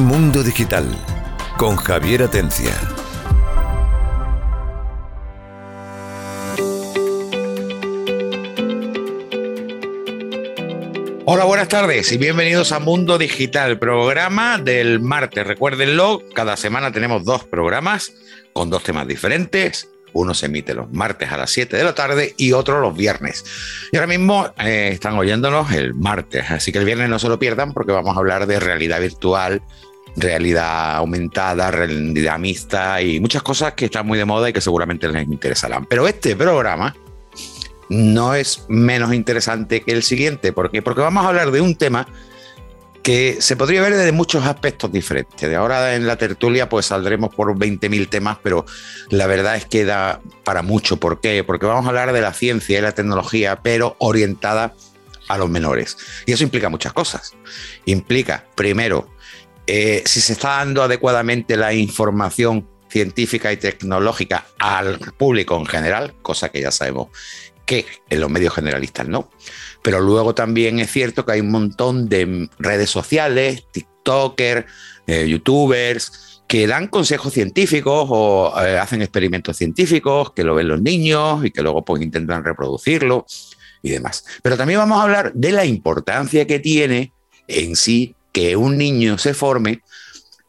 Mundo Digital con Javier Atencia. Hola, buenas tardes y bienvenidos a Mundo Digital, programa del martes. Recuérdenlo, cada semana tenemos dos programas con dos temas diferentes. Uno se emite los martes a las 7 de la tarde y otro los viernes. Y ahora mismo eh, están oyéndonos el martes, así que el viernes no se lo pierdan porque vamos a hablar de realidad virtual, realidad aumentada, realidad mixta y muchas cosas que están muy de moda y que seguramente les interesarán. Pero este programa no es menos interesante que el siguiente. ¿Por qué? Porque vamos a hablar de un tema que se podría ver desde muchos aspectos diferentes. De ahora en la tertulia pues saldremos por 20.000 temas, pero la verdad es que da para mucho. ¿Por qué? Porque vamos a hablar de la ciencia y la tecnología, pero orientada a los menores. Y eso implica muchas cosas. Implica, primero, eh, si se está dando adecuadamente la información científica y tecnológica al público en general, cosa que ya sabemos que en los medios generalistas no. Pero luego también es cierto que hay un montón de redes sociales, TikTokers, eh, YouTubers, que dan consejos científicos o eh, hacen experimentos científicos, que lo ven los niños y que luego pues intentan reproducirlo y demás. Pero también vamos a hablar de la importancia que tiene en sí que un niño se forme,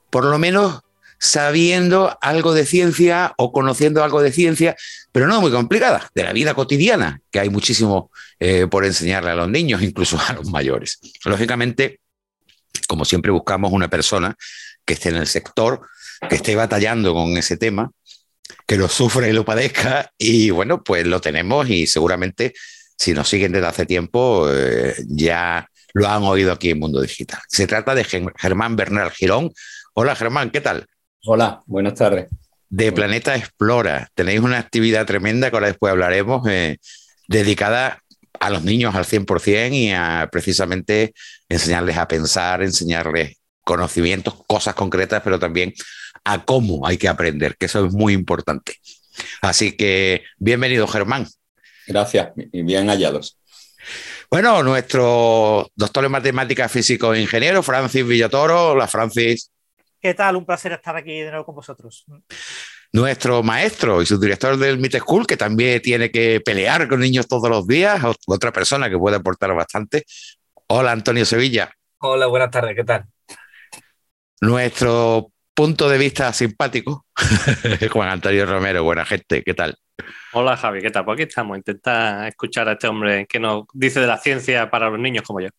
por lo menos sabiendo algo de ciencia o conociendo algo de ciencia, pero no muy complicada, de la vida cotidiana, que hay muchísimo eh, por enseñarle a los niños, incluso a los mayores. Lógicamente, como siempre buscamos una persona que esté en el sector, que esté batallando con ese tema, que lo sufra y lo padezca, y bueno, pues lo tenemos y seguramente si nos siguen desde hace tiempo eh, ya lo han oído aquí en Mundo Digital. Se trata de Germán Bernal Girón. Hola Germán, ¿qué tal? Hola, buenas tardes. De Planeta Explora. Tenéis una actividad tremenda que ahora después hablaremos, eh, dedicada a los niños al 100% y a precisamente enseñarles a pensar, enseñarles conocimientos, cosas concretas, pero también a cómo hay que aprender, que eso es muy importante. Así que bienvenido, Germán. Gracias y bien hallados. Bueno, nuestro doctor en matemáticas, físico e ingeniero, Francis Villatoro. Hola, Francis. ¿Qué tal? Un placer estar aquí de nuevo con vosotros. Nuestro maestro y subdirector del MIT School, que también tiene que pelear con niños todos los días, otra persona que puede aportar bastante. Hola, Antonio Sevilla. Hola, buenas tardes, ¿qué tal? Nuestro punto de vista simpático, Juan Antonio Romero, buena gente, ¿qué tal? Hola Javi, ¿qué tal? Pues aquí estamos, intenta escuchar a este hombre que nos dice de la ciencia para los niños como yo.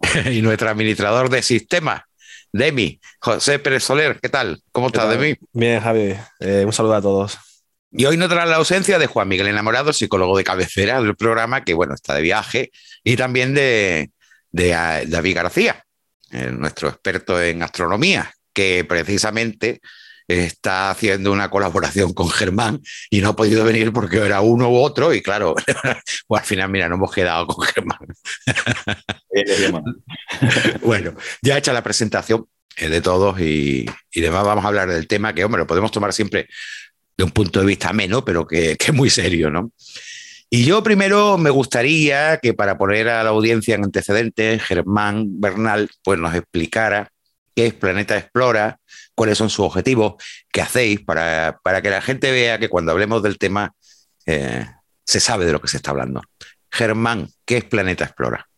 y nuestro administrador de sistemas, Demi, José Pérez Soler, ¿qué tal? ¿Cómo estás, Demi? Bien, Javi. Eh, un saludo a todos. Y hoy nos trae la ausencia de Juan Miguel Enamorado, psicólogo de cabecera del programa, que bueno, está de viaje, y también de, de David García, eh, nuestro experto en astronomía, que precisamente está haciendo una colaboración con Germán y no ha podido venir porque era uno u otro y claro, pues al final, mira, no hemos quedado con Germán. bueno, ya hecha la presentación de todos y, y demás vamos a hablar del tema que, hombre, lo podemos tomar siempre de un punto de vista menos, pero que, que es muy serio, ¿no? Y yo primero me gustaría que para poner a la audiencia en antecedentes, Germán Bernal pues nos explicara qué es Planeta Explora, cuáles son sus objetivos, qué hacéis, para, que la gente vea que cuando hablemos del tema eh, se sabe de lo que se está hablando. Germán, ¿qué es Planeta Explora?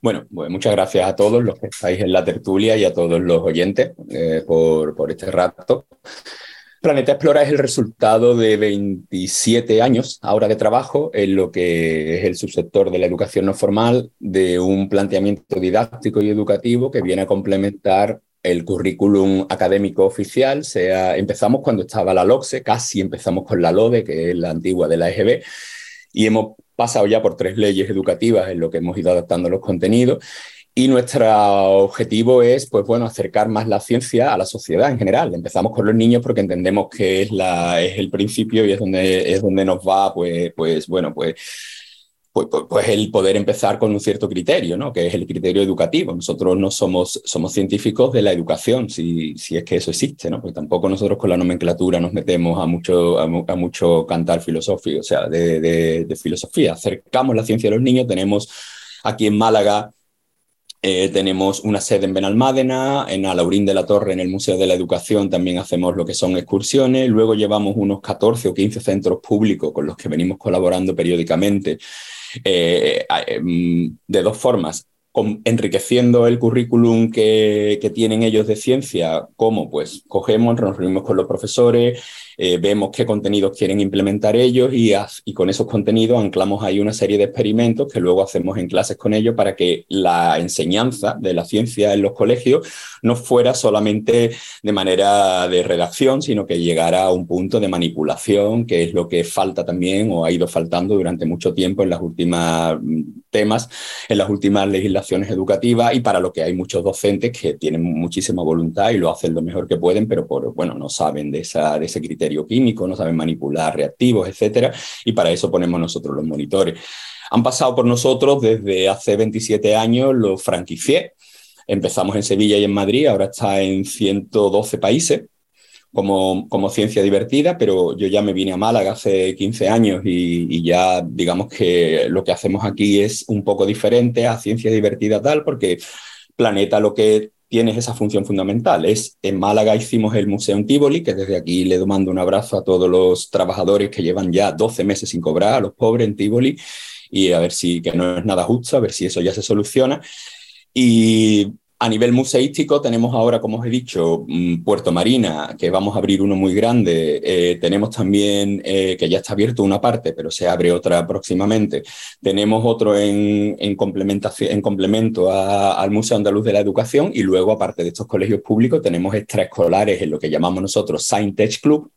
Bueno, pues muchas gracias a todos los que estáis en la tertulia y a todos los oyentes eh, por, por este rato. Planeta Explora es el resultado de 27 años ahora de trabajo en lo que es el subsector de la educación no formal, de un planteamiento didáctico y educativo que viene a complementar el currículum académico oficial. Sea, empezamos cuando estaba la LOCSE, casi empezamos con la LODE, que es la antigua de la EGB, y hemos pasado ya por tres leyes educativas en lo que hemos ido adaptando los contenidos y nuestro objetivo es, pues bueno, acercar más la ciencia a la sociedad en general. Empezamos con los niños porque entendemos que es, la, es el principio y es donde, es donde nos va, pues, pues bueno, pues, pues, pues, pues, el poder empezar con un cierto criterio, ¿no? Que es el criterio educativo. Nosotros no somos, somos científicos de la educación, si, si es que eso existe, ¿no? Porque tampoco nosotros con la nomenclatura nos metemos a mucho, a, mucho cantar filosófico, o sea, de, de, de filosofía. Acercamos la ciencia a los niños, tenemos aquí en Málaga Eh, tenemos una sede en Benalmádena, en Alaurín de la Torre, en el Museo de la Educación, también hacemos lo que son excursiones. Luego llevamos unos 14 o 15 centros públicos con los que venimos colaborando periódicamente eh, em, de dos formas enriqueciendo el currículum que, que, tienen ellos de ciencia, como pues cogemos, nos reunimos con los profesores, eh, vemos qué contenidos quieren implementar ellos y, y, con esos contenidos anclamos ahí una serie de experimentos que luego hacemos en clases con ellos para que la enseñanza de la ciencia en los colegios no fuera solamente de manera de redacción, sino que llegara a un punto de manipulación, que es lo que falta también o ha ido faltando durante mucho tiempo en las últimas mm, temas, en las últimas legislaciones educativas y para lo que hay muchos docentes que tienen muchísima voluntad y lo hacen lo mejor que pueden, pero por, bueno, no saben de, esa, de ese criterio químico, no saben manipular reactivos, etcétera, y para eso ponemos nosotros los monitores. Han pasado por nosotros desde hace 27 años los franquiciés. Empezamos en Sevilla y en Madrid, ahora está en 112 países como, como ciencia divertida, pero yo ya me vine a Málaga hace 15 años y, y, ya digamos que lo que hacemos aquí es un poco diferente a ciencia divertida tal, porque Planeta lo que tienes esa función fundamental. Es, en Málaga hicimos el Museo en Tivoli, que desde aquí le mando un abrazo a todos los trabajadores que llevan ya 12 meses sin cobrar, a los pobres en Tivoli, y a ver si, que no es nada justo, a ver si eso ya se soluciona. Y a nivel museístico tenemos ahora, como os he dicho, mm, Puerto Marina, que vamos a abrir uno muy grande. Eh, tenemos también, eh, que ya está abierto una parte, pero se abre otra próximamente. Tenemos otro en, en, en complemento al Museo Andaluz de la Educación y luego, aparte de estos colegios públicos, tenemos extraescolares en lo que llamamos nosotros Science Tech Club,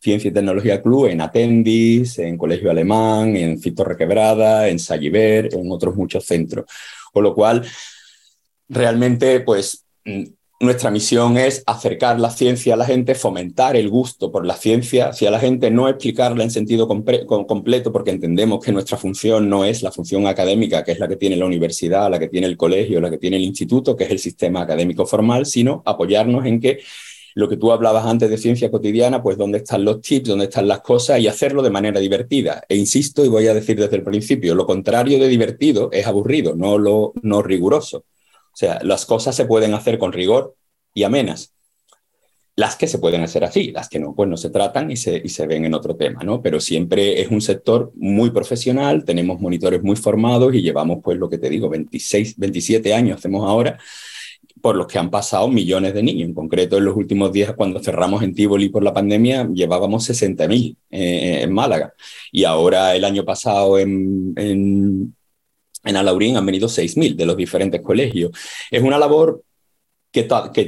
Ciencia y Tecnología Club, en Atendis, en Colegio Alemán, en Fito Requebrada, en Salliver, en otros muchos centros. Con lo cual, realmente, pues nuestra misión es acercar la ciencia a la gente, fomentar el gusto por la ciencia hacia la gente, no explicarla en sentido completo, porque entendemos que nuestra función no es la función académica, que es la que tiene la universidad, la que tiene el colegio, la que tiene el instituto, que es el sistema académico formal, sino apoyarnos en que lo que tú hablabas antes de ciencia cotidiana, pues dónde están los tips, dónde están las cosas y hacerlo de manera divertida. E insisto, y voy a decir desde el principio, lo contrario de divertido es aburrido, no lo no riguroso. O sea, las cosas se pueden hacer con rigor y amenas. Las que se pueden hacer así, las que no, pues no se tratan y se, y se ven en otro tema, ¿no? Pero siempre es un sector muy profesional, tenemos monitores muy formados y llevamos, pues lo que te digo, 26, 27 años hacemos ahora, por los que han pasado millones de niños. En concreto, en los últimos días, cuando cerramos en Tivoli por la pandemia, llevábamos 60.000 eh, en Málaga. Y ahora, el año pasado, en, en, en Alaurín han venido 6.000 de los diferentes colegios. Es una labor que,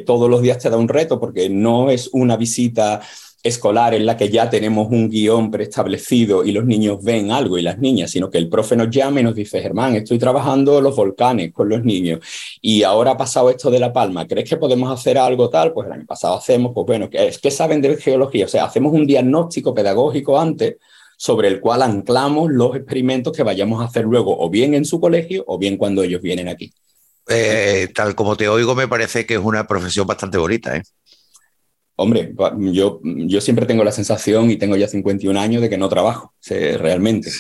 todos los días te da un reto porque no es una visita escolar en la que ya tenemos un guion preestablecido y los niños ven algo y las niñas, sino que el profe nos llama y nos dice, Germán, estoy trabajando los volcanes con los niños y ahora ha pasado esto de La Palma, ¿crees que podemos hacer algo tal? Pues el año pasado hacemos, pues bueno, ¿qué, ¿qué saben de geología? O sea, hacemos un diagnóstico pedagógico antes sobre el cual anclamos los experimentos que vayamos a hacer luego, o bien en su colegio, o bien cuando ellos vienen aquí. Eh, tal como te oigo, me parece que es una profesión bastante bonita. ¿eh? Hombre, yo, yo siempre tengo la sensación, y tengo ya 51 años, de que no trabajo, realmente.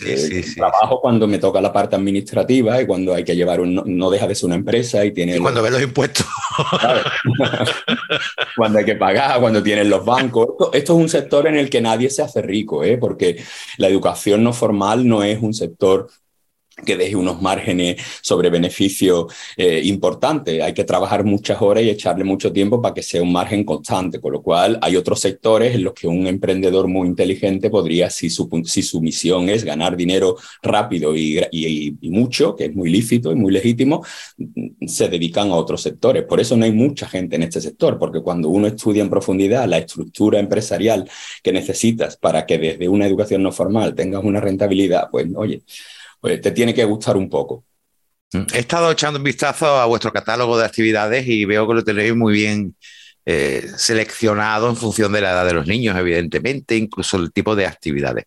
trabajo cuando me toca la parte administrativa y cuando hay que llevar un... No deja de ser una empresa y tiene... cuando ves los impuestos. cuando hay que pagar, cuando tienen los bancos. Esto, es un sector en el que nadie se hace rico, ¿eh? porque la educación no formal no es un sector que deje unos márgenes sobre beneficio eh, importantes. Hay que trabajar muchas horas y echarle mucho tiempo para que sea un margen constante, con lo cual hay otros sectores en los que un emprendedor muy inteligente podría, si su, si su misión es ganar dinero rápido y, y, y, mucho, que es muy lícito y muy legítimo, se dedican a otros sectores. Por eso no hay mucha gente en este sector, porque cuando uno estudia en profundidad la estructura empresarial que necesitas para que desde una educación no formal tengas una rentabilidad, pues oye, pues te tiene que gustar un poco. He estado echando un vistazo a vuestro catálogo de actividades y veo que lo tenéis muy bien eh, seleccionado en función de la edad de los niños, evidentemente, incluso el tipo de actividades.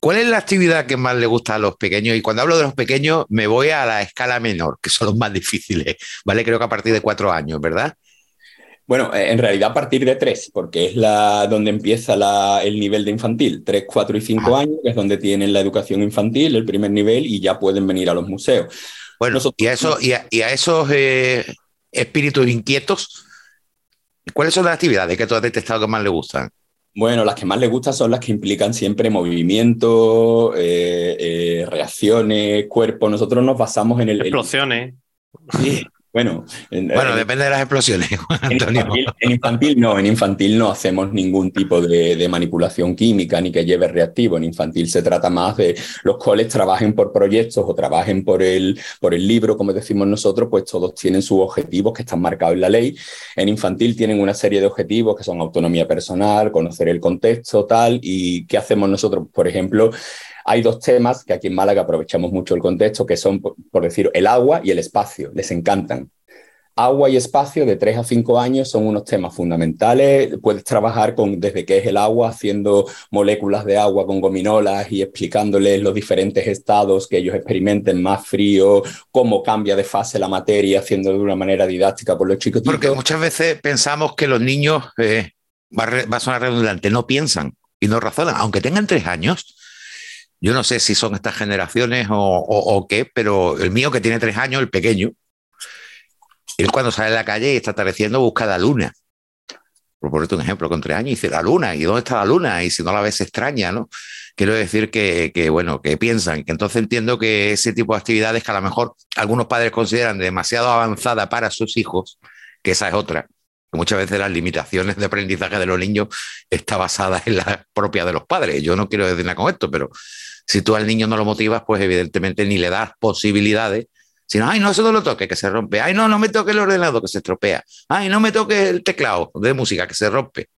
¿Cuál es la actividad que más le gusta a los pequeños? Y cuando hablo de los pequeños, me voy a la escala menor, que son los más difíciles, ¿vale? Creo que a partir de cuatro años, ¿verdad? Bueno, eh, en realidad a partir de tres, porque es la, donde empieza la, el nivel de infantil, tres, cuatro y cinco ah. años, que es donde tienen la educación infantil, el primer nivel, y ya pueden venir a los museos. Bueno, Nosotros- y a, eso, y a, y a esos eh, espíritus inquietos, ¿cuáles son las actividades que tú has detectado que más le gustan? Bueno, las que más les gustan son las que implican siempre movimiento, eh, eh, reacciones, cuerpo. Nosotros nos basamos en el... el- Explosiones. Sí, bueno, en, Bueno, en- depende de las explosiones, en Antonio. infantil, en infantil no, en infantil no hacemos ningún tipo de, de manipulación química ni que lleve reactivo. En infantil se trata más de los coles trabajen por proyectos o trabajen por el, por el libro, como decimos nosotros, pues todos tienen sus objetivos que están marcados en la ley. En infantil tienen una serie de objetivos que son autonomía personal, conocer el contexto, tal. ¿Y qué hacemos nosotros? Por ejemplo, hay dos temas que aquí en Málaga aprovechamos mucho el contexto, que son, por, decir, el agua y el espacio. Les encantan. Agua y espacio de 3 a 5 años son unos temas fundamentales. Puedes trabajar con desde qué es el agua, haciendo moléculas de agua con gominolas y explicándoles los diferentes estados que ellos experimenten, más frío, cómo cambia de fase la materia, haciéndolo de una manera didáctica por los chicos. Porque muchas veces pensamos que los niños, eh, va, a re- va a sonar redundante, no piensan y no razonan, aunque tengan tres años. Yo no sé si son estas generaciones o, qué, pero el mío que tiene tres años, el pequeño, él cuando sale a la calle y está atardeciendo busca la luna. Por ponerte un ejemplo, con tres años dice la luna, ¿y dónde está la luna? Y si no la ves extraña, ¿no? Quiero decir que, bueno, que piensan, entonces entiendo que ese tipo de actividades que a lo mejor algunos padres consideran demasiado avanzada para sus hijos, que esa es otra, muchas veces las limitaciones de aprendizaje de los niños está basada en la propia de los padres. Yo no quiero decir nada con esto, pero si tú al niño no lo motivas, pues evidentemente ni le das posibilidades, sino, ay, no, eso no lo toque, que se rompe, ay, no, no me toque el ordenador, que se estropea, ay, no me toque el teclado de música, que se rompe.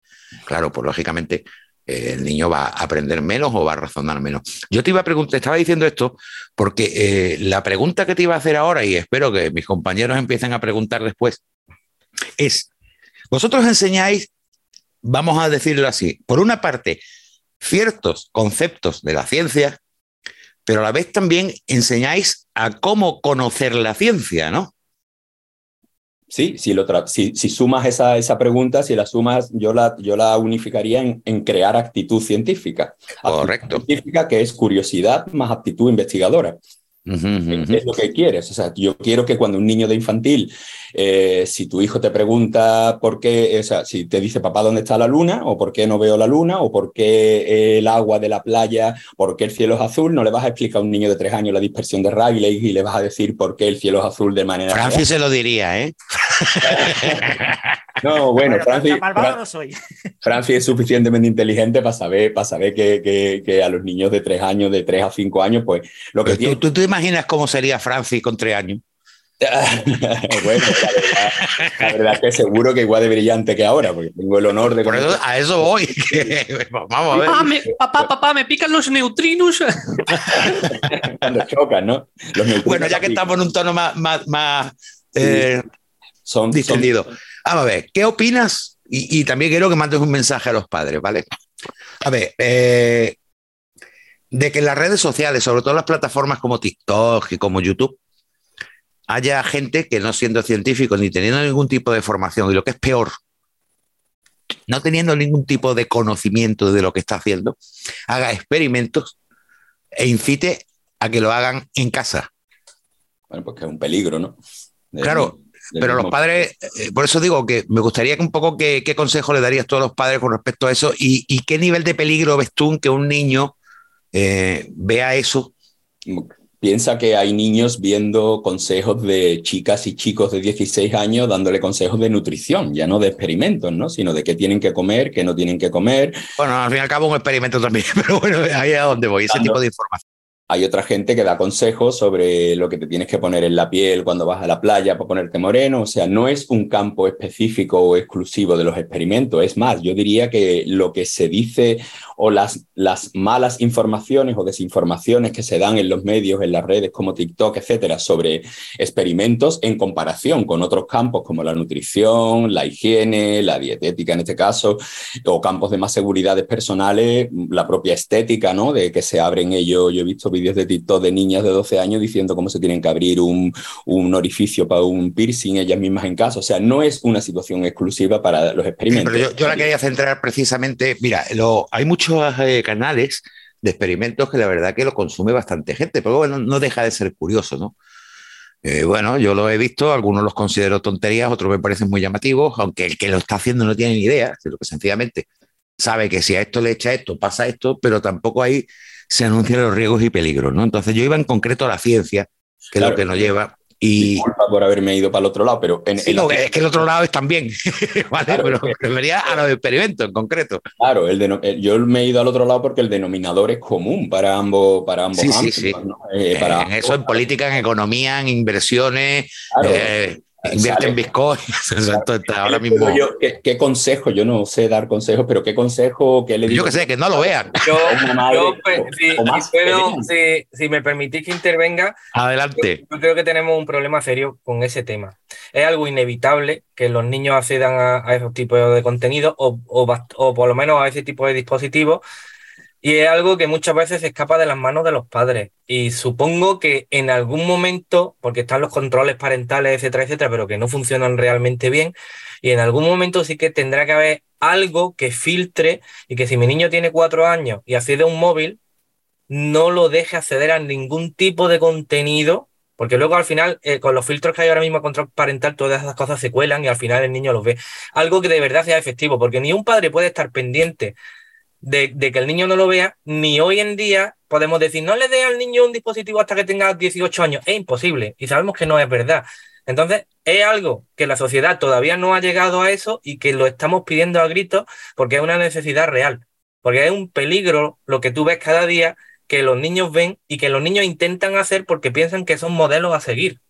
Claro, pues lógicamente eh, el niño va a aprender menos o va a razonar menos. Yo te iba a preguntar, estaba diciendo esto porque eh, la pregunta que te iba a hacer ahora, y espero que mis compañeros empiecen a preguntar después, es, vosotros enseñáis, vamos a decirlo así, por una parte, ciertos conceptos de la ciencia, pero a la vez también enseñáis a cómo conocer la ciencia, ¿no? Sí, si, lo si, si sumas esa, esa pregunta, si la sumas, yo la, yo la unificaría en, en crear actitud científica. Correcto. Actitud científica que es curiosidad más actitud investigadora. Es lo que quieres. O sea, yo quiero que cuando un niño de infantil, eh, si tu hijo te pregunta por qué, o sea, si te dice papá dónde está la luna, o por qué no veo la luna, o por qué el agua de la playa, por qué el cielo es azul, no le vas a explicar a un niño de tres años la dispersión de Rayleigh y le vas a decir por qué el cielo es azul de manera. Francis se lo diría, ¿eh? No, bueno, Bueno, Francis, tan malvado Fran- no soy. Francis es suficientemente inteligente para saber, para saber que, que- que a los niños de tres años, de tres a cinco años, pues lo que tiene. ¿tú, tú te imaginas cómo sería Francis con tres años? bueno, la verdad, la verdad es que seguro que igual de brillante que ahora, porque tengo el honor de Por eso, a eso voy. que- vamos a ver. Ah, me- papá, papá, me pican los neutrinos. cuando chocan, ¿no? Los neutrinos Bueno, ya que estamos en un tono más, más, más eh, son- distendido. Vamos a ver, ¿qué opinas? Y, y también quiero que mandes un mensaje a los padres, ¿vale? A ver, eh, de que en las redes sociales, sobre todo las plataformas como TikTok y como YouTube, haya gente que no siendo científico ni teniendo ningún tipo de formación, y lo que es peor, no teniendo ningún tipo de conocimiento de lo que está haciendo, haga experimentos e incite a que lo hagan en casa. Bueno, pues que es un peligro, ¿no? Claro, Pero los padres, eh, por eso digo que me gustaría que un poco qué, qué consejo le darías tú a los padres con respecto a eso y, y qué nivel de peligro ves tú en que un niño eh, vea eso. Piensa que hay niños viendo consejos de chicas y chicos de 16 años dándole consejos de nutrición, ya no de experimentos, ¿no? Sino de qué tienen que comer, qué no tienen que comer. Bueno, al fin y al cabo un experimento también, pero bueno, ahí es a donde voy, ese tipo de información. Hay otra gente que da consejos sobre lo que te tienes que poner en la piel cuando vas a la playa para ponerte moreno. O sea, no es un campo específico o exclusivo de los experimentos. Es más, yo diría que lo que se dice o las, las malas informaciones o desinformaciones que se dan en los medios, en las redes como TikTok, etcétera, sobre experimentos en comparación con otros campos como la nutrición, la higiene, la dietética en este caso, o campos de más seguridades personales, la propia estética, ¿no? De que se abren ellos. Yo he visto vídeos de TikTok de niñas de 12 años diciendo cómo se tienen que abrir un, un orificio para un piercing ellas mismas en casa. O sea, no es una situación exclusiva para los experimentos. Pero yo, yo la quería centrar precisamente, mira, lo, hay muchos eh, canales de experimentos que la verdad que lo consume bastante gente, pero bueno, no deja de ser curioso, ¿no? Eh, bueno, yo lo he visto, algunos los considero tonterías, otros me parecen muy llamativos, aunque el que lo está haciendo no tiene ni idea, sino que sencillamente sabe que si a esto le echa esto, pasa esto, pero tampoco ahí se anuncian los riesgos y peligros, ¿no? Entonces yo iba en concreto a la ciencia, que es lo que nos lleva y... Disculpa por haberme ido para el otro lado, pero... En, sí, no, es que el otro lado es también, ¿vale? Claro, pero que- refería a los experimentos en concreto. Claro, el el- yo me he ido al otro lado porque el denominador es común para ambos, para ambos Sí, sí, ámbitos, sí. ¿no? Eh, para en eso, en política, en economía, en inversiones, Claro. eh, invierte en Bitcoin. Exacto, está ahora mismo. Yo, ¿qué, qué consejo? Yo no sé dar consejos, pero ¿qué consejo? ¿Qué le digo? Yo que sé, que no lo vean. Yo, pues, si, o más si puedo, pequeña? si, si me permitís que intervenga, Adelante. yo creo que tenemos un problema serio con ese tema. Es algo inevitable que los niños accedan a, a esos tipos de contenido o, o, o por lo menos a ese tipo de dispositivos. Y es algo que muchas veces se escapa de las manos de los padres. Y supongo que en algún momento, porque están los controles parentales, etcétera, etcétera, pero que no funcionan realmente bien, y en algún momento sí que tendrá que haber algo que filtre y que si mi niño tiene cuatro años y accede a un móvil, no lo deje acceder a ningún tipo de contenido, porque luego al final, eh, con los filtros que hay ahora mismo control parental, todas esas cosas se cuelan y al final el niño los ve. Algo que de verdad sea efectivo, porque ni un padre puede estar pendiente de, de que el niño no lo vea, ni hoy en día podemos decir, no le dé al niño un dispositivo hasta que tenga 18 años. Es imposible y sabemos que no es verdad. Entonces, es algo que la sociedad todavía no ha llegado a eso y que lo estamos pidiendo a gritos porque es una necesidad real. Porque es un peligro lo que tú ves cada día que los niños ven y que los niños intentan hacer porque piensan que son modelos a seguir.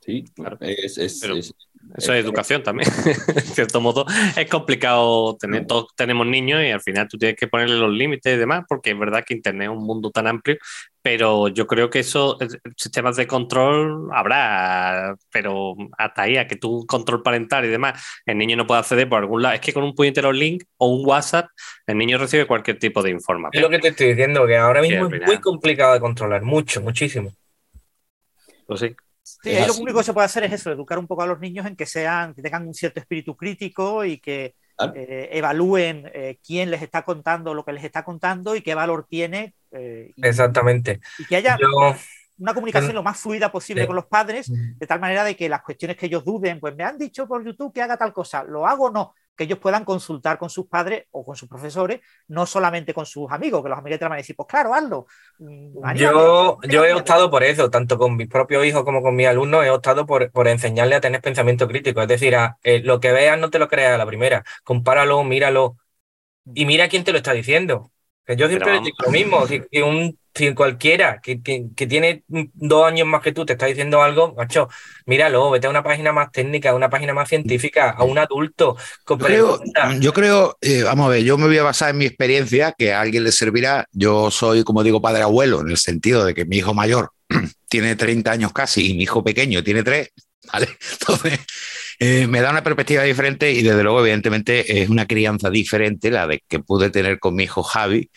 Sí, Claro. es, es- Pero- es- Eso es educación también. en cierto modo, es complicado tener, todos tenemos niños y al final tú tienes que ponerle los límites y demás, porque es verdad que Internet es un mundo tan amplio, pero yo creo que eso, eh, sistemas de control habrá, pero hasta ahí, a que tú control parental y demás, el niño no puede acceder por algún lado. Es que con un puñetero link o un WhatsApp, el niño recibe cualquier tipo de Es información. lo que te estoy diciendo, que ahora mismo es muy complicado de controlar, mucho, muchísimo. Pues sí. Sí, ahí lo único que se puede hacer es eso, educar un poco a los niños en que sean, que tengan un cierto espíritu crítico y que Claro. eh, evalúen eh, quién les está contando lo que les está contando y qué valor tiene eh, y, Exactamente. y que haya Yo, una comunicación lo más fluida posible Sí. con los padres, de tal manera de que las cuestiones que ellos duden, pues me han dicho por YouTube que haga tal cosa, ¿lo hago o no? Que ellos puedan consultar con sus padres o con sus profesores, no solamente con sus amigos, que los amigos te van a decir, pues claro, hazlo. Mm, yo, yo he optado por eso, tanto con mis propios hijos como con mis alumnos, he optado por, por enseñarle a tener pensamiento crítico. Es decir, a, eh, lo que veas no te lo creas a la primera, compáralo, míralo y mira quién te lo está diciendo. Que yo siempre digo lo mismo, si, si un, si cualquiera que, que- que tiene dos años más que tú te está diciendo algo, macho, míralo, vete a una página más técnica, a una página más científica, a un adulto. con Yo creo, preguntas. yo creo, eh, vamos a ver, yo me voy a basar en mi experiencia, que a alguien le servirá. Yo soy, como digo, padre abuelo, en el sentido de que mi hijo mayor tiene 30 años casi y mi hijo pequeño tiene 3, ¿vale? Entonces, eh, me da una perspectiva diferente y desde luego, evidentemente, es una crianza diferente la de que pude tener con mi hijo Javi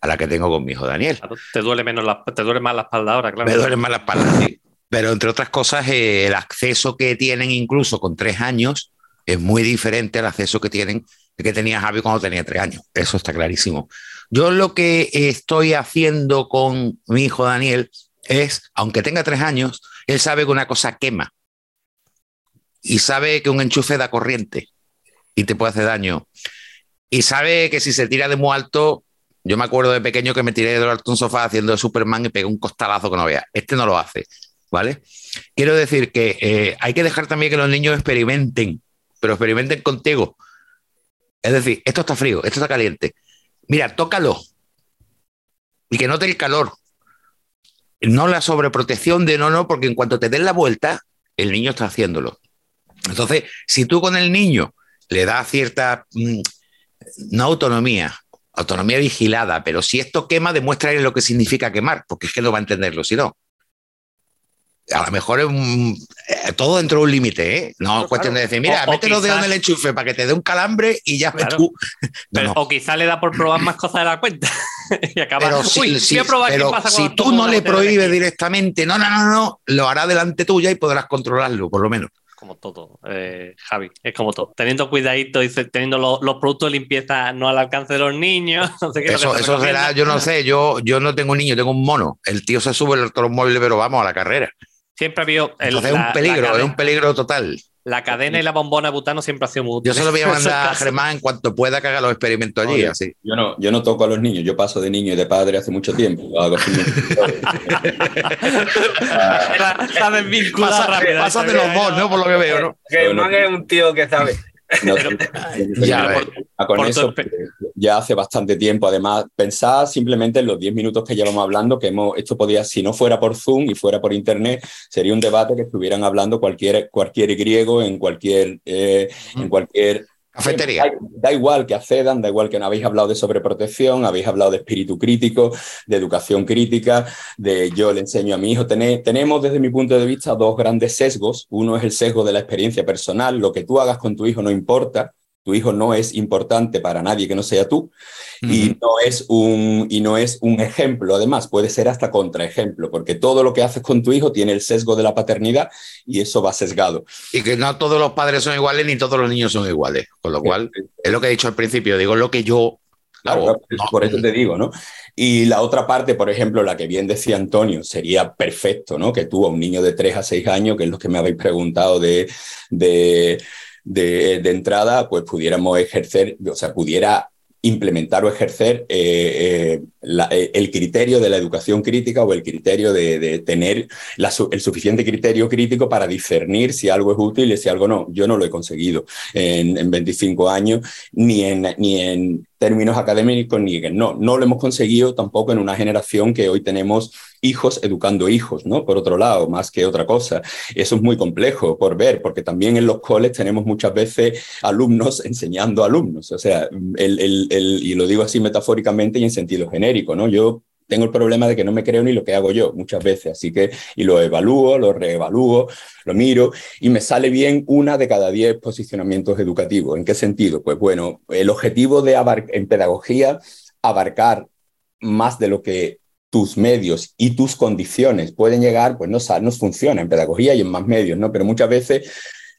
a la que tengo con mi hijo Daniel. Te duele menos la, te duele más la espalda ahora, claro. Me duelen más las espalda, sí. Pero entre otras cosas, eh, el acceso que tienen incluso con tres años es muy diferente al acceso que tienen que tenía Javi cuando tenía tres años. Eso está clarísimo. Yo lo que estoy haciendo con mi hijo Daniel es, aunque tenga tres años, él sabe que una cosa quema y sabe que un enchufe da corriente y te puede hacer daño. Y sabe que si se tira de muy alto, yo me acuerdo de pequeño que me tiré de alto un sofá haciendo Superman y pegué un costalazo que no vea. Este no lo hace, ¿vale? Quiero decir que eh, hay que dejar también que los niños experimenten, pero experimenten contigo. Es decir, esto está frío, esto está caliente. Mira, tócalo y que note el calor. No la sobreprotección de no, no, porque en cuanto te den la vuelta, el niño está haciéndolo. Entonces, si tú con el niño le das cierta, mm, no autonomía, autonomía vigilada, pero si esto quema, demuestra lo que significa quemar, porque es que no va a entenderlo si no. A lo mejor es un- eh, todo dentro de un límite, ¿eh? No es Claro, cuestión de decir, mira, O- o mételo de quizás- donde el enchufe para que te dé un calambre y ya Claro. tú. No, Pero- no. O quizá le da por probar más cosas de la cuenta. y acaba. Pero si, Uy, si- pero pasa si tú no le prohíbes directamente, no, no, no, no, lo hará delante tuya y podrás controlarlo, por lo menos. Como todo, eh, Javi, es como todo. Teniendo cuidadito y teniendo los, productos de limpieza no al alcance de los niños. eso, eso será, yo no sé, yo, yo no tengo un niño, tengo un mono. El tío se sube el móvil, pero vamos a la carrera. Siempre ha habido. es un peligro, es un peligro total. La cadena y la bombona butano siempre ha sido muy Yo se lo voy a mandar a Germán en cuanto pueda que haga los experimentos allí. así. Yo, no, yo no toco a los niños, yo paso de niño y de padre hace mucho tiempo. Hago Sabes vincular rápido. Pásate los dos, ¿no? Por lo que veo, ¿no? Germán es un tío que sabe. Ya, con eso ya hace bastante tiempo. Además, pensad simplemente en los 10 minutos que llevamos hablando, que hemos, esto podía, si no fuera por Zoom y fuera por Internet, sería un debate que estuvieran hablando cualquier, cualquier griego en cualquier, eh, en cualquier Cafetería. Da, igual que accedan, da igual que no habéis hablado de sobreprotección, habéis hablado de espíritu crítico, de educación crítica, de yo le enseño a mi hijo. tenemos desde mi punto de vista dos grandes sesgos. Uno es el sesgo de la experiencia personal, lo que tú hagas con tu hijo no importa tu hijo no es importante para nadie que no sea tú y, no es un, y no es un ejemplo, además, puede ser hasta contraejemplo, porque todo lo que haces con tu hijo tiene el sesgo de la paternidad y eso va sesgado. Y que no todos los padres son iguales ni todos los niños son iguales, con lo cual es lo que he dicho al principio, digo lo que yo... Claro, por eso te digo, ¿no? Y la otra parte, por ejemplo, la que bien decía Antonio, sería perfecto, ¿no? Que tú a un niño de 3 a 6 años, que es lo que me habéis preguntado de, de de, entrada, pues pudiéramos ejercer, o sea, pudiera implementar o ejercer eh, eh, eh, el criterio de la educación crítica o el criterio de, tener el suficiente criterio crítico para discernir si algo es útil y si algo no. Yo no lo he conseguido en, en 25 años, ni en, ni en términos académicos ni no, no lo hemos conseguido tampoco en una generación que hoy tenemos hijos educando hijos, ¿no? Por otro lado, más que otra cosa. Eso es muy complejo por ver, porque también en los coles tenemos muchas veces alumnos enseñando alumnos, o sea, el, el, el, y lo digo así metafóricamente y en sentido genérico, ¿no? Yo tengo el problema de que no me creo ni lo que hago yo muchas veces, así que y lo evalúo, lo reevalúo, lo miro y me sale bien una de cada diez posicionamientos educativos. ¿En qué sentido? Pues bueno, el objetivo de en pedagogía abarcar más de lo que tus medios y tus condiciones pueden llegar, pues no, no funciona en pedagogía y en más medios, ¿no? Pero muchas veces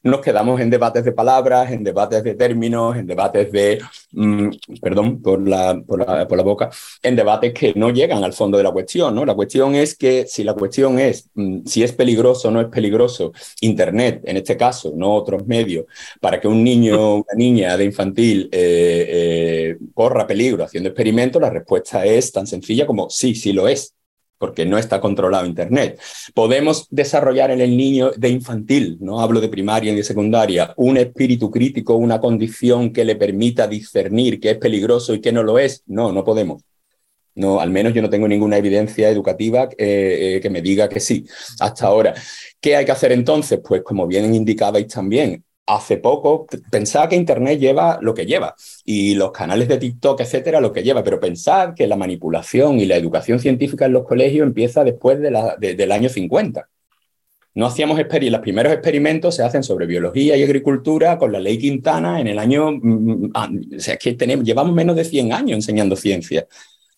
nos quedamos en debates de palabras, en debates de términos, en debates de, mm, perdón por la, por la, por, la, boca, en debates que no llegan al fondo de la cuestión. ¿no? La cuestión es que si la cuestión es mm, si es peligroso o no es peligroso, Internet, en este caso, no otros medios, para que un niño o una niña de infantil eh, eh, corra peligro haciendo experimentos, la respuesta es tan sencilla como sí, sí lo es porque no está controlado Internet. Podemos desarrollar en el niño de infantil, no hablo de primaria ni de secundaria, un espíritu crítico, una condición que le permita discernir qué es peligroso y qué no lo es. No, no podemos. No, al menos yo no tengo ninguna evidencia educativa eh, eh, que me diga que sí, hasta ahora. ¿Qué hay que hacer entonces? Pues como bien indicabais también, hace poco pensaba que Internet lleva lo que lleva y los canales de TikTok, etcétera, lo que lleva, pero pensad que la manipulación y la educación científica en los colegios empieza después de la, del año 50. No hacíamos los primeros experimentos se hacen sobre biología y agricultura con la ley Quintana en el año, mm, mm, ah, o sea, que tenemos, llevamos menos de 100 años enseñando ciencia.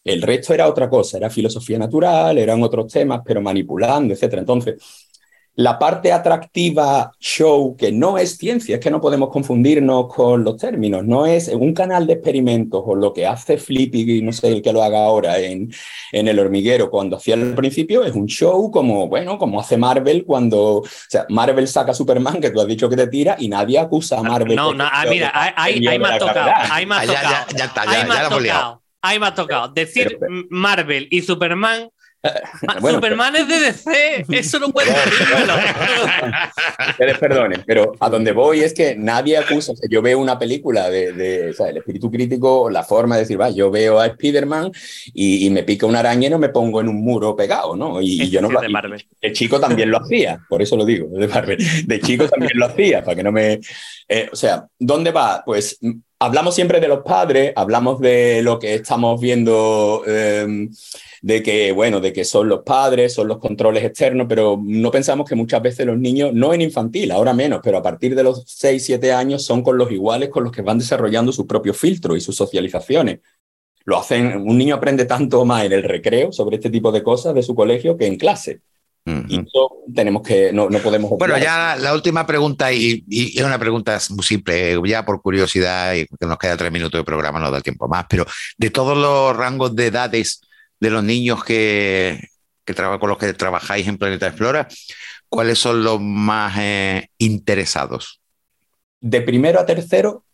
El resto era otra cosa, era filosofía natural, eran otros temas, pero manipulando, etcétera. Entonces, la parte atractiva show, que no es ciencia, es que no podemos confundirnos con los términos, no es un canal de experimentos o lo que hace Flippy, no sé el que lo haga ahora en, en el hormiguero cuando hacía al principio, es un show como, bueno, como hace Marvel cuando, o sea, Marvel saca Superman, que tú has dicho que te tira, y nadie acusa a Marvel. No, no, ah, mira, ahí, me ha tocado, ahí me ha tocado. Ya, ya, está, ya, ya, Ahí me ha tocado. Decir Marvel y Superman Ah, Superman es de DC, eso no puede Ustedes perdonen, pero a donde voy es que nadie acusa. yo veo una película de, el espíritu crítico, la forma de decir, va, yo veo a Spider-Man y, me pica una araña y no me pongo en un muro pegado, ¿no? Y, yo no lo de, de chico también lo hacía, por eso lo digo, de Marvel. De chico también lo hacía, para que no me. Eh, o sea, ¿dónde va? Pues hablamos siempre de los padres, hablamos de lo que estamos viendo. Em, de que, bueno, de que son los padres, son los controles externos, pero no pensamos que muchas veces los niños, no en infantil, ahora menos, pero a partir de los 6, 7 años son con los iguales con los que van desarrollando sus propios filtros y sus socializaciones. Lo hacen, un niño aprende tanto más en el recreo sobre este tipo de cosas de su colegio que en clase. Y eso tenemos que, no, no podemos... Bueno, ya la, última pregunta, y, es una pregunta muy simple, ya por curiosidad, y que nos queda tres minutos de programa, no da tiempo más, pero de todos los rangos de edades de los niños que, que con los que trabajáis en Planeta Explora, ¿cuáles son los más eh, interesados? De primero a tercero,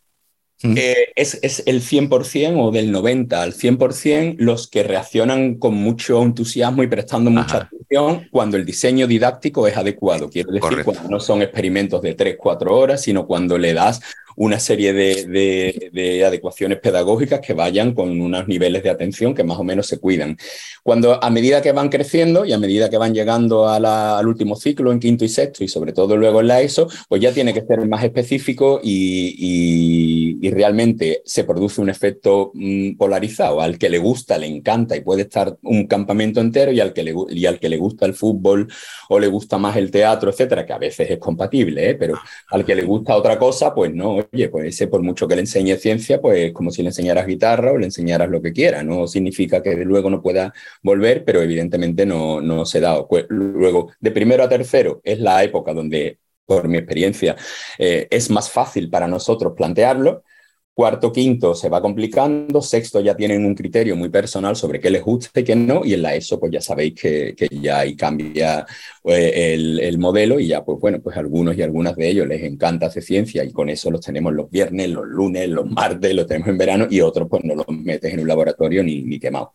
eh, es, es, el 100% o del 90 al 100% los que reaccionan con mucho entusiasmo y prestando mucha atención cuando el diseño didáctico es adecuado. Quiero decir, cuando no son experimentos de 3, 4 horas, sino cuando le das una serie de, adecuaciones pedagógicas que vayan con unos niveles de atención que más o menos se cuidan. Cuando a medida que van creciendo y a medida que van llegando al último ciclo en quinto y sexto y sobre todo luego en la ESO, pues ya tiene que ser más específico y, realmente se produce un efecto mm, polarizado. Al que le gusta, le encanta y puede estar un campamento entero y al que le, y al que le gusta el fútbol o le gusta más el teatro, etcétera, que a veces es compatible, ¿eh? pero al que le gusta otra cosa, pues no, oye, pues ese por mucho que le enseñe ciencia, pues como si le enseñaras guitarra o le enseñaras lo que quiera. No significa que luego no pueda volver, pero evidentemente no, no se da. Luego, de primero a tercero es la época donde, por mi experiencia, eh, es más fácil para nosotros plantearlo Cuarto, quinto se va complicando, sexto ya tienen un criterio muy personal sobre qué les gusta y qué no, y en la ESO pues ya sabéis que, ya ahí cambia eh, el, modelo y ya pues bueno, pues algunos y algunas de ellos les encanta hacer ciencia y con eso los tenemos los viernes, los lunes, los martes, los tenemos en verano y otros pues no los metes en un laboratorio ni, ni quemados.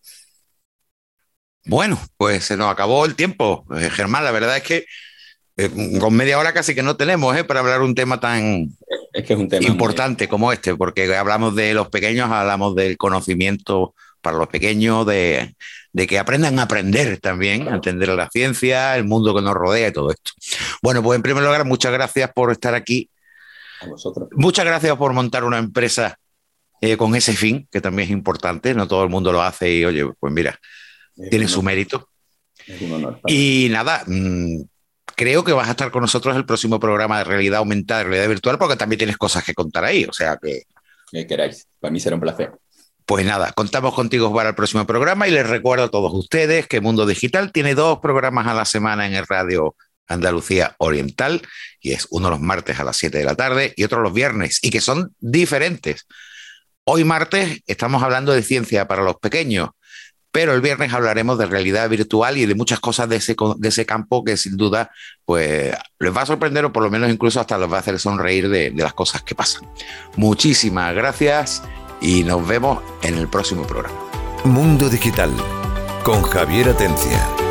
Bueno, pues se nos acabó el tiempo, eh, Germán, la verdad es que eh, con media hora casi que no tenemos para hablar un tema tan, es que es un tema importante como este, porque hablamos de los pequeños, hablamos del conocimiento para los pequeños, de, que aprendan a aprender también, a entender la ciencia, el mundo que nos rodea y todo esto. Bueno, pues en primer lugar, muchas gracias por estar aquí. A vosotros. Muchas gracias por montar una empresa eh, con ese fin, que también es importante, no todo el mundo lo hace y oye, pues mira, tiene su mérito. Y nada, mm, creo que vas a estar con nosotros el próximo programa de realidad aumentada, realidad virtual, porque también tienes cosas que contar ahí. O sea que. Que queráis. Para mí será un placer. Pues nada, contamos contigo para el próximo programa y les recuerdo a todos ustedes que Mundo Digital tiene dos programas a la semana en el Radio Andalucía Oriental y es uno los martes a las 7 de la tarde y otro los viernes y que son diferentes. Hoy martes estamos hablando de ciencia para los pequeños pero el viernes hablaremos de realidad virtual y de muchas cosas de ese, de ese campo que sin duda pues, les va a sorprender o por lo menos incluso hasta les va a hacer sonreír de, de las cosas que pasan. Muchísimas gracias y nos vemos en el próximo programa. Mundo Digital con Javier Atencia.